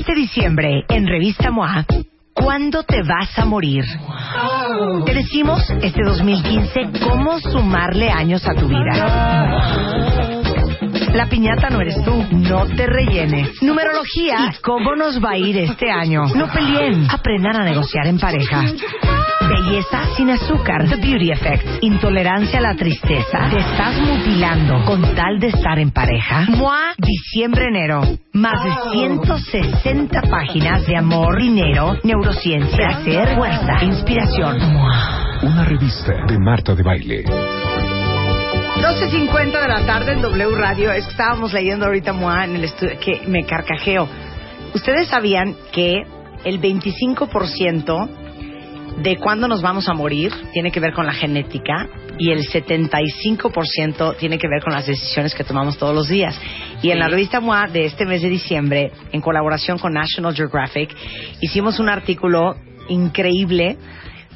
Este diciembre, en Revista MOA, ¿cuándo te vas a morir? Te decimos este 2015 cómo sumarle años a tu vida. La piñata no eres tú, no te rellenes. Numerología cómo nos va a ir este año. No peleen, aprendan a negociar en pareja. Belleza sin azúcar, The Beauty Effect. Intolerancia a la tristeza. Te estás mutilando con tal de estar en pareja. MOA, diciembre-enero. Más de 160 páginas de amor, dinero, neurociencia, placer, fuerza, inspiración. MOA. Una revista de Marta de Baile. 12.50 de la tarde en W Radio. Es que estábamos leyendo ahorita MOA en el estudio que me carcajeo. ¿Ustedes sabían que el 25% de cuándo nos vamos a morir tiene que ver con la genética y el 75% tiene que ver con las decisiones que tomamos todos los días. Y en la revista MOA de este mes de diciembre, en colaboración con National Geographic, hicimos un artículo increíble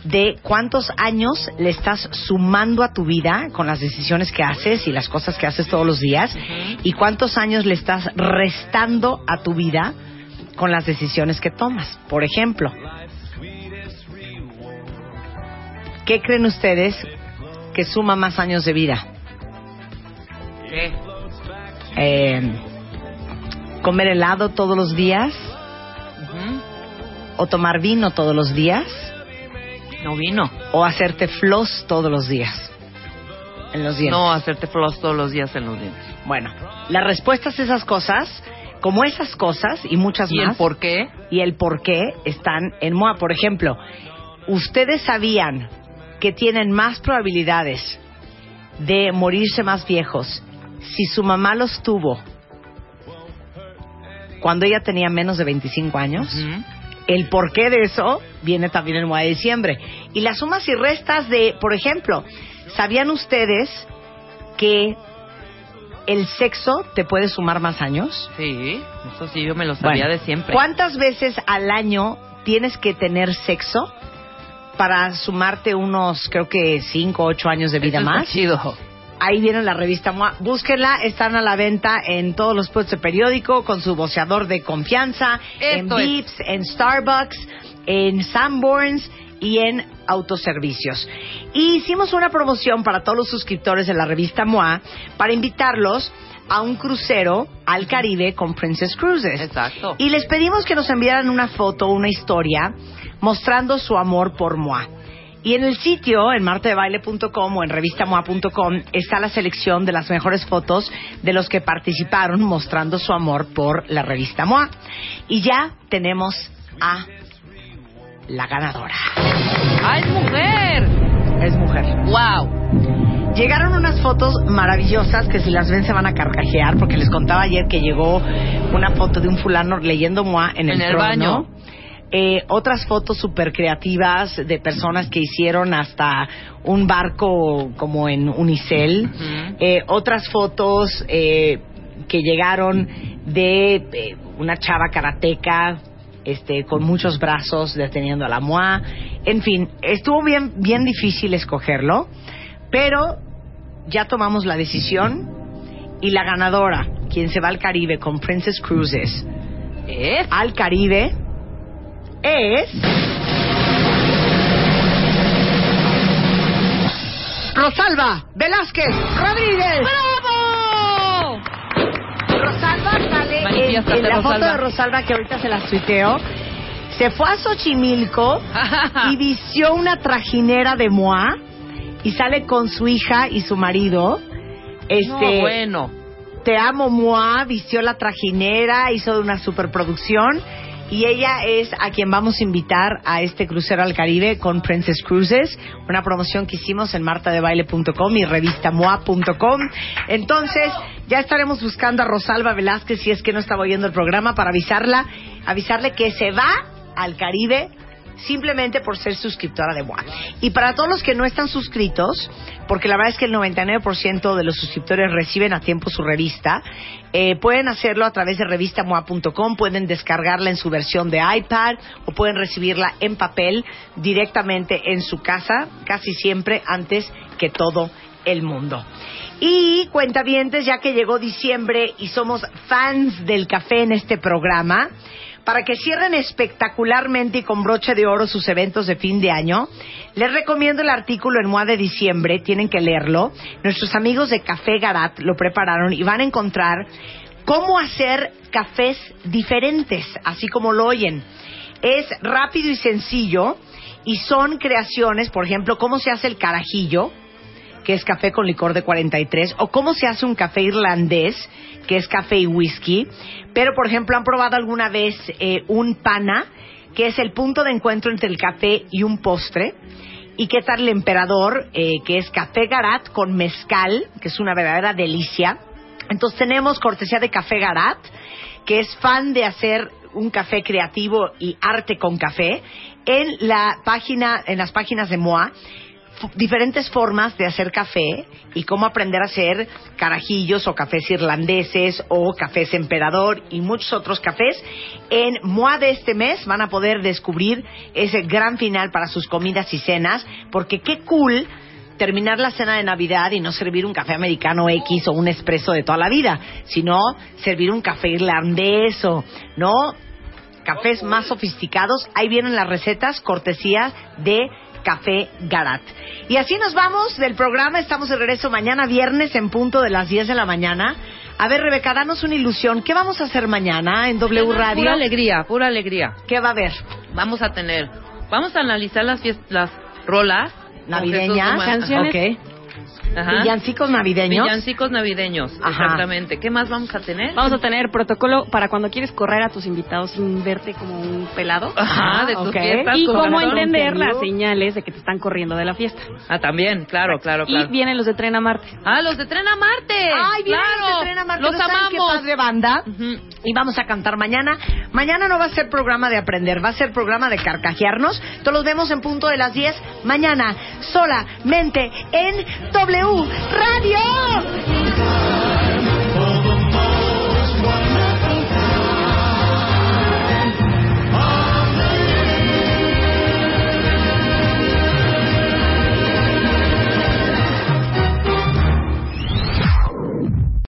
de cuántos años le estás sumando a tu vida con las decisiones que haces y las cosas que haces todos los días y cuántos años le estás restando a tu vida con las decisiones que tomas. Por ejemplo, ¿qué creen ustedes que suma más años de vida? ¿Qué? Eh, ¿Comer helado todos los días? ¿O tomar vino todos los días? No vino. ¿O hacerte floss todos los días? En los dientes. No hacerte floss todos los días en los dientes. Bueno, las respuestas a esas cosas, como esas cosas y muchas ¿Y más, el por qué? y el por qué están en MOA. Por ejemplo, ¿ustedes sabían que tienen más probabilidades de morirse más viejos si su mamá los tuvo cuando ella tenía menos de 25 años? El porqué de eso viene también en MOA de diciembre. Y las sumas y restas de, por ejemplo, ¿sabían ustedes que el sexo te puede sumar más años? Sí, eso sí, yo me lo sabía Bueno, de siempre. ¿Cuántas veces al año tienes que tener sexo para sumarte unos, creo que 5 o 8 años de vida Eso más? chido. Ahí viene la revista MOA. Búsquenla, están a la venta en todos los puestos de periódico con su voceador de confianza, en Esto es. Vips, en Starbucks, en Sanborns y en autoservicios. Y hicimos una promoción para todos los suscriptores de la revista MOA para invitarlos a un crucero al Caribe con Princess Cruises. Exacto. Y les pedimos que nos enviaran una foto, una historia, mostrando su amor por MOA. Y en el sitio, en martedebaile.com o en revistamoa.com, está la selección de las mejores fotos de los que participaron mostrando su amor por la revista MOA. Y ya tenemos a la ganadora. ¡Ah, es mujer! Es mujer. ¡Wow! Llegaron unas fotos maravillosas que si las ven se van a carcajear porque les contaba ayer que llegó una foto de un fulano leyendo MOA en el, En el trono. baño. Eh, otras fotos súper creativas de personas que hicieron hasta un barco como en Unicel. Eh, otras fotos eh, que llegaron de eh, una chava karateca este, con muchos brazos deteniendo a la MOA. En fin, estuvo bien, bien difícil escogerlo, pero ya tomamos la decisión y la ganadora, quien se va al Caribe con Princess Cruises ¿Es? al Caribe, es... Rosalba Velázquez Rodríguez. ¡Bravo! Rosalba en, la foto de Rosalba que ahorita se las tuiteo. Se fue a Xochimilco y vistió una trajinera de Moa y sale con su hija y su marido. Este, No, bueno. Te amo Moa, vistió la trajinera, hizo una superproducción y ella es a quien vamos a invitar a este crucero al Caribe con Princess Cruises, una promoción que hicimos en martadebaile.com y revistamoa.com. Entonces, ya estaremos buscando a Rosalba Velázquez si es que no estaba oyendo el programa para avisarla, avisarle que se va al Caribe simplemente por ser suscriptora de MOA. Y para todos los que no están suscritos, porque la verdad es que el 99% de los suscriptores reciben a tiempo su revista, eh, pueden hacerlo a través de revistamoa.com, pueden descargarla en su versión de iPad o pueden recibirla en papel directamente en su casa, casi siempre antes que todo el mundo. Y cuentavientes, ya que llegó diciembre y somos fans del café en este programa, para que cierren espectacularmente y con broche de oro sus eventos de fin de año, les recomiendo el artículo en MOA de diciembre, tienen que leerlo. Nuestros amigos de Café Garat lo prepararon y van a encontrar cómo hacer cafés diferentes, así como lo oyen. Es rápido y sencillo y son creaciones, por ejemplo, cómo se hace el carajillo, que es café con licor de 43, o cómo se hace un café irlandés, que es café y whisky. Pero, por ejemplo, han probado alguna vez eh, un pana, que es el punto de encuentro entre el café y un postre. ¿Y qué tal el emperador, eh, que es café garat con mezcal, que es una verdadera delicia? Entonces tenemos cortesía de Café Garat, que es fan de hacer un café creativo y arte con café, en la página, en las páginas de MOA diferentes formas de hacer café y cómo aprender a hacer carajillos o cafés irlandeses o cafés emperador y muchos otros cafés. En MOA de este mes van a poder descubrir ese gran final para sus comidas y cenas, porque qué cool terminar la cena de Navidad y no servir un café americano X o un espresso de toda la vida, sino servir un café irlandés o, ¿no? Cafés más sofisticados. Ahí vienen las recetas, cortesía de Café Garat. Y así nos vamos del programa. Estamos de regreso mañana viernes en punto de las 10 de la mañana. A ver, Rebeca, danos una ilusión. ¿Qué vamos a hacer mañana en W Radio? Pura alegría, pura alegría. ¿Qué va a haber? Vamos a tener, vamos a analizar las fiest- las rolas Navideñas, canciones. Ajá. villancicos navideños. Villancicos navideños, Ajá. exactamente. ¿Qué más vamos a tener? Vamos a tener protocolo para cuando quieres correr a tus invitados sin verte como un pelado. Ajá, de Ah, tus ok. fiestas. Y cómo entender las señales de que te están corriendo de la fiesta. Ah, también, claro, claro, claro. Y vienen los de Tren a Marte. Ah, los de Tren a Marte. Ay, vienen claro. los de Tren a Marte. Los ¿No qué amamos. padre banda? Y vamos a cantar mañana. Mañana no va a ser programa de aprender, va a ser programa de carcajearnos. Todos los vemos en punto de las 10 mañana, solamente en Radio.